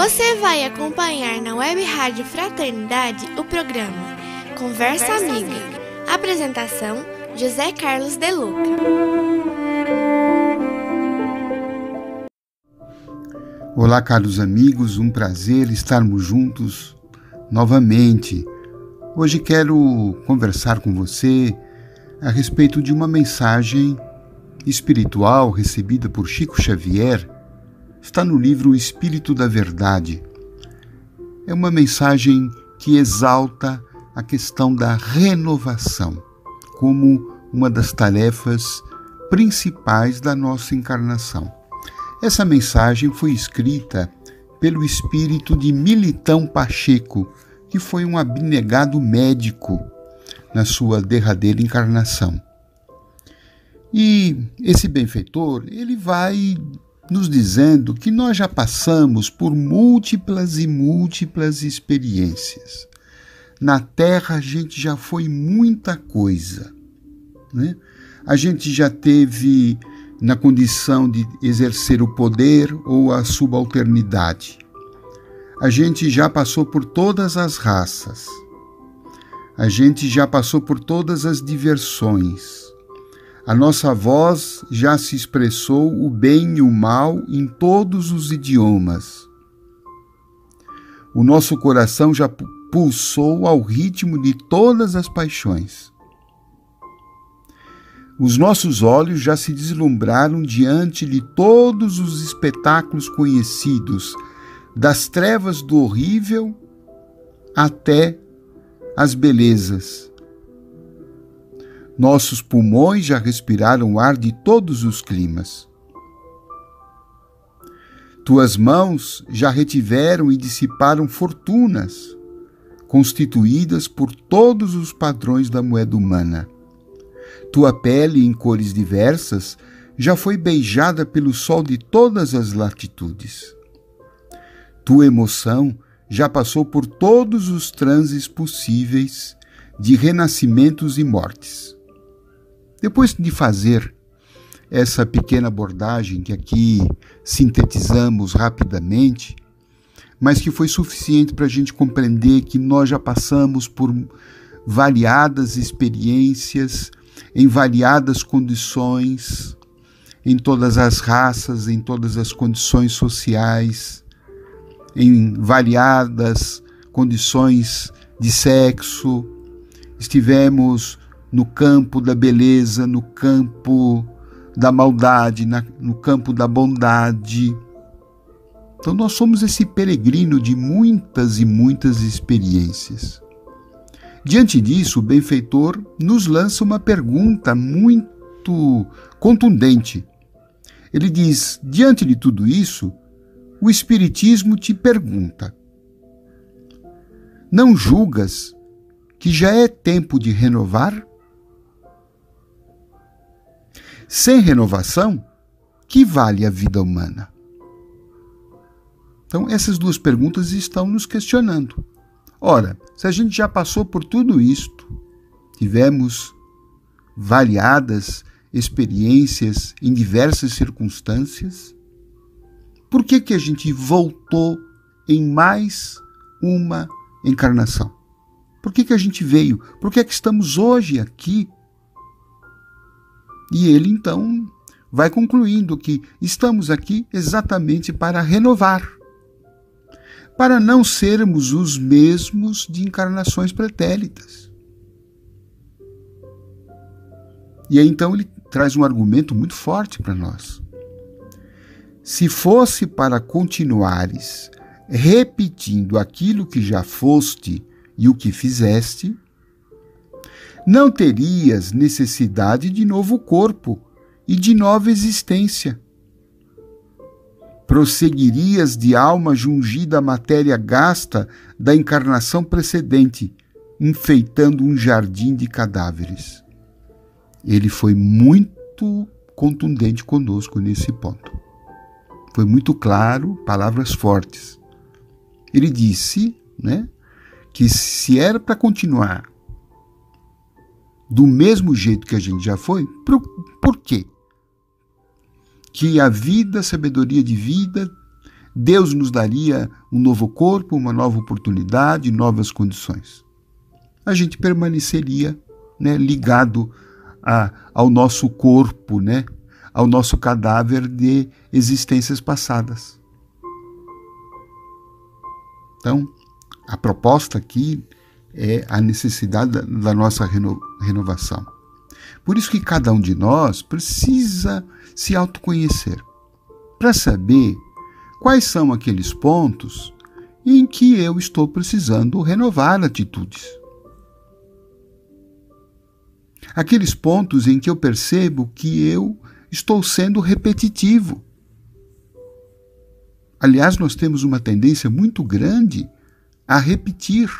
Você vai acompanhar na Web Rádio Fraternidade o programa Conversa, Conversa Amiga. Amiga. Apresentação: José Carlos De Luca. Olá, caros amigos, um prazer estarmos juntos novamente. Hoje quero conversar com você a respeito de uma mensagem espiritual recebida por Chico Xavier. Está no livro O Espírito da Verdade. É uma mensagem que exalta a questão da renovação como uma das tarefas principais da nossa encarnação. Essa mensagem foi escrita pelo espírito de Militão Pacheco, que foi um abnegado médico na sua derradeira encarnação. E esse benfeitor, ele vai nos dizendo que nós já passamos por múltiplas e múltiplas experiências. Na Terra a gente já foi muita coisa. Né? A gente já teve na condição de exercer o poder ou a subalternidade. A gente já passou por todas as raças. A gente já passou por todas as diversões. A nossa voz já se expressou o bem e o mal em todos os idiomas. O nosso coração já pulsou ao ritmo de todas as paixões. Os nossos olhos já se deslumbraram diante de todos os espetáculos conhecidos, das trevas do horrível até as belezas. Nossos pulmões já respiraram ar de todos os climas. Tuas mãos já retiveram e dissiparam fortunas, constituídas por todos os padrões da moeda humana. Tua pele, em cores diversas, já foi beijada pelo sol de todas as latitudes. Tua emoção já passou por todos os transes possíveis de renascimentos e mortes. Depois de fazer essa pequena abordagem que aqui sintetizamos rapidamente, mas que foi suficiente para a gente compreender que nós já passamos por variadas experiências em variadas condições, em todas as raças, em todas as condições sociais, em variadas condições de sexo. Estivemos no campo da beleza, no campo da maldade, na, no campo da bondade. Então, nós somos esse peregrino de muitas e muitas experiências. Diante disso, o benfeitor nos lança uma pergunta muito contundente. Ele diz: diante de tudo isso, o Espiritismo te pergunta: Não julgas que já é tempo de renovar? Sem renovação, que vale a vida humana? Então, essas duas perguntas estão nos questionando. Ora, se a gente já passou por tudo isto, tivemos variadas experiências em diversas circunstâncias, por que que a gente voltou em mais uma encarnação? Por que que a gente veio? Por que que estamos hoje aqui? E ele então vai concluindo que estamos aqui exatamente para renovar para não sermos os mesmos de encarnações pretéritas. E aí então ele traz um argumento muito forte para nós. Se fosse para continuares repetindo aquilo que já foste e o que fizeste, não terias necessidade de novo corpo e de nova existência prosseguirias de alma jungida à matéria gasta da encarnação precedente, enfeitando um jardim de cadáveres. Ele foi muito contundente conosco nesse ponto. Foi muito claro, palavras fortes. Ele disse, né, que se era para continuar do mesmo jeito que a gente já foi, por, por quê? que a vida, a sabedoria de vida, Deus nos daria um novo corpo, uma nova oportunidade, novas condições. A gente permaneceria né, ligado a, ao nosso corpo, né, ao nosso cadáver de existências passadas. Então, a proposta aqui é a necessidade da, da nossa reno, renovação. Por isso que cada um de nós precisa se autoconhecer para saber quais são aqueles pontos em que eu estou precisando renovar atitudes. Aqueles pontos em que eu percebo que eu estou sendo repetitivo. Aliás, nós temos uma tendência muito grande a repetir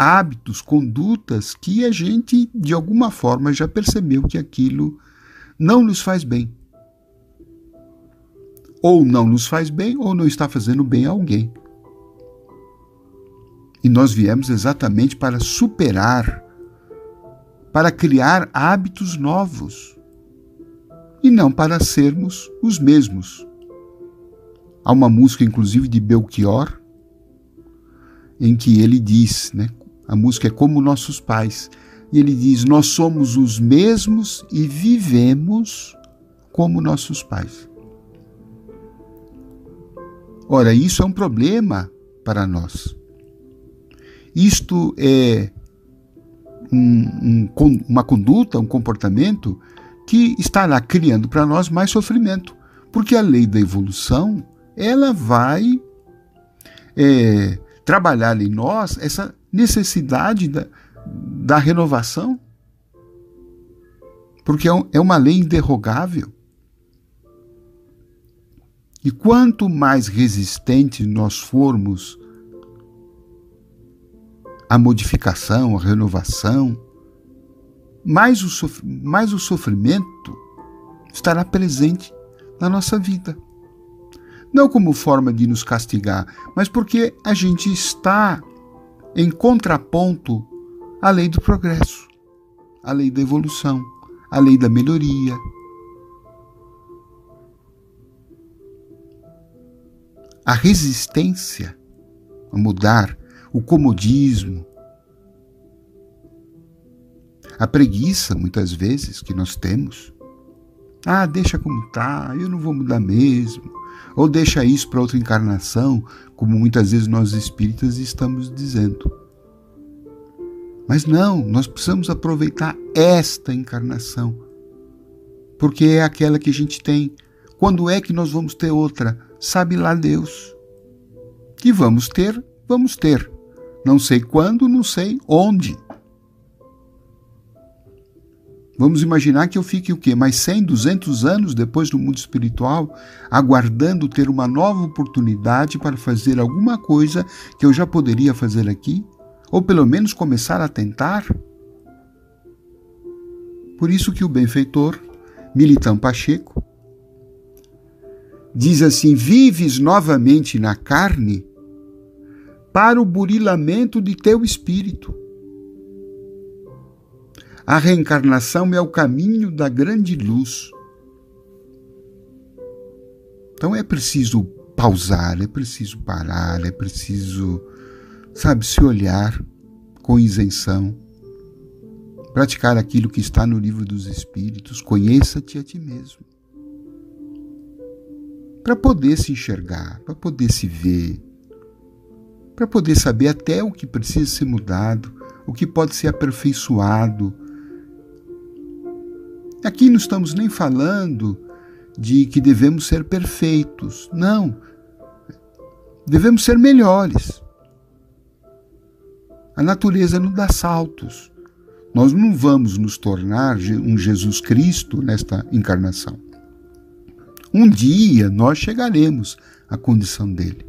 hábitos, condutas que a gente, de alguma forma, já percebeu que aquilo não nos faz bem. Ou não nos faz bem, ou não está fazendo bem a alguém. E nós viemos exatamente para superar para criar hábitos novos e não para sermos os mesmos. Há uma música, inclusive, de Belchior, em que ele diz, né, a música é como nossos pais, e ele diz: Nós somos os mesmos e vivemos como nossos pais. Ora, isso é um problema para nós. Isto é um, um, uma conduta, um comportamento que estará criando para nós mais sofrimento, porque a lei da evolução ela vai é, trabalhar em nós essa necessidade da, da renovação, porque é, é uma lei inderrogável. E quanto mais resistentes nós formos a modificação, a renovação, mais o, mais o sofrimento estará presente na nossa vida. Não como forma de nos castigar, mas porque a gente está em contraponto à lei do progresso, à lei da evolução, à lei da melhoria. A resistência a mudar o comodismo, a preguiça, muitas vezes, que nós temos. Ah, deixa como tá, eu não vou mudar mesmo. Ou deixa isso para outra encarnação, como muitas vezes nós espíritas estamos dizendo. Mas não, nós precisamos aproveitar esta encarnação, porque é aquela que a gente tem. Quando é que nós vamos ter outra? Sabe lá Deus. Que vamos ter, vamos ter. Não sei quando, não sei onde. Vamos imaginar que eu fique o quê? Mais 100, 200 anos depois do mundo espiritual, aguardando ter uma nova oportunidade para fazer alguma coisa que eu já poderia fazer aqui? Ou pelo menos começar a tentar? Por isso que o benfeitor, Militão Pacheco, diz assim: Vives novamente na carne para o burilamento de teu espírito. A reencarnação é o caminho da grande luz. Então é preciso pausar, é preciso parar, é preciso, sabe, se olhar com isenção, praticar aquilo que está no livro dos Espíritos, conheça-te a ti mesmo. Para poder se enxergar, para poder se ver, para poder saber até o que precisa ser mudado, o que pode ser aperfeiçoado. Aqui não estamos nem falando de que devemos ser perfeitos. Não. Devemos ser melhores. A natureza não dá saltos. Nós não vamos nos tornar um Jesus Cristo nesta encarnação. Um dia nós chegaremos à condição dele.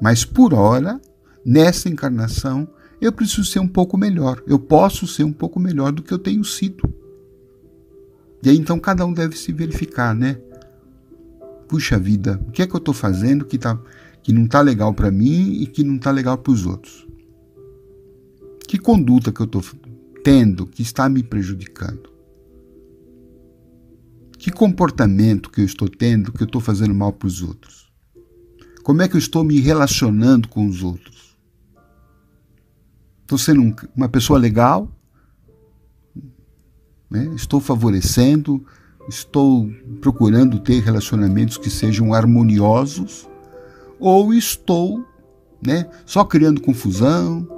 Mas por hora, nessa encarnação, eu preciso ser um pouco melhor. Eu posso ser um pouco melhor do que eu tenho sido. E aí então cada um deve se verificar, né? Puxa vida, o que é que eu estou fazendo que, tá, que não está legal para mim e que não está legal para os outros? Que conduta que eu estou tendo que está me prejudicando? Que comportamento que eu estou tendo que eu estou fazendo mal para os outros? Como é que eu estou me relacionando com os outros? Estou sendo uma pessoa legal? Né? Estou favorecendo? Estou procurando ter relacionamentos que sejam harmoniosos? Ou estou né, só criando confusão,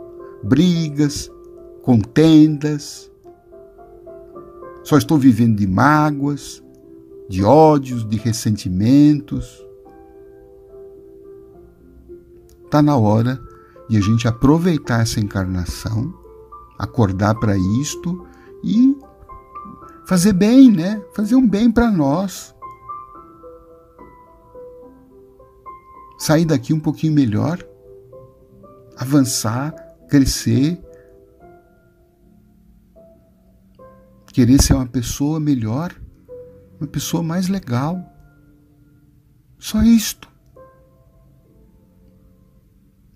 brigas, contendas? Só estou vivendo de mágoas, de ódios, de ressentimentos. Está na hora de a gente aproveitar essa encarnação, acordar para isto e fazer bem, né? Fazer um bem para nós. Sair daqui um pouquinho melhor, avançar, crescer, querer ser uma pessoa melhor uma pessoa mais legal. Só isto.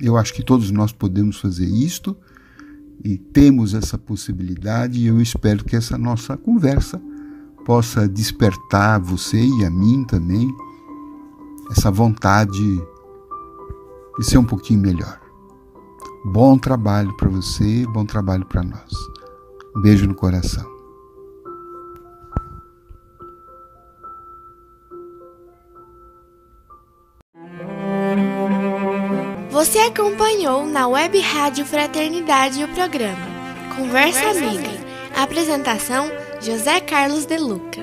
Eu acho que todos nós podemos fazer isto e temos essa possibilidade e eu espero que essa nossa conversa possa despertar você e a mim também essa vontade de ser um pouquinho melhor. Bom trabalho para você, bom trabalho para nós. Um beijo no coração. Você acompanhou na Web Rádio Fraternidade o programa Conversa Amiga. Apresentação José Carlos De Luca.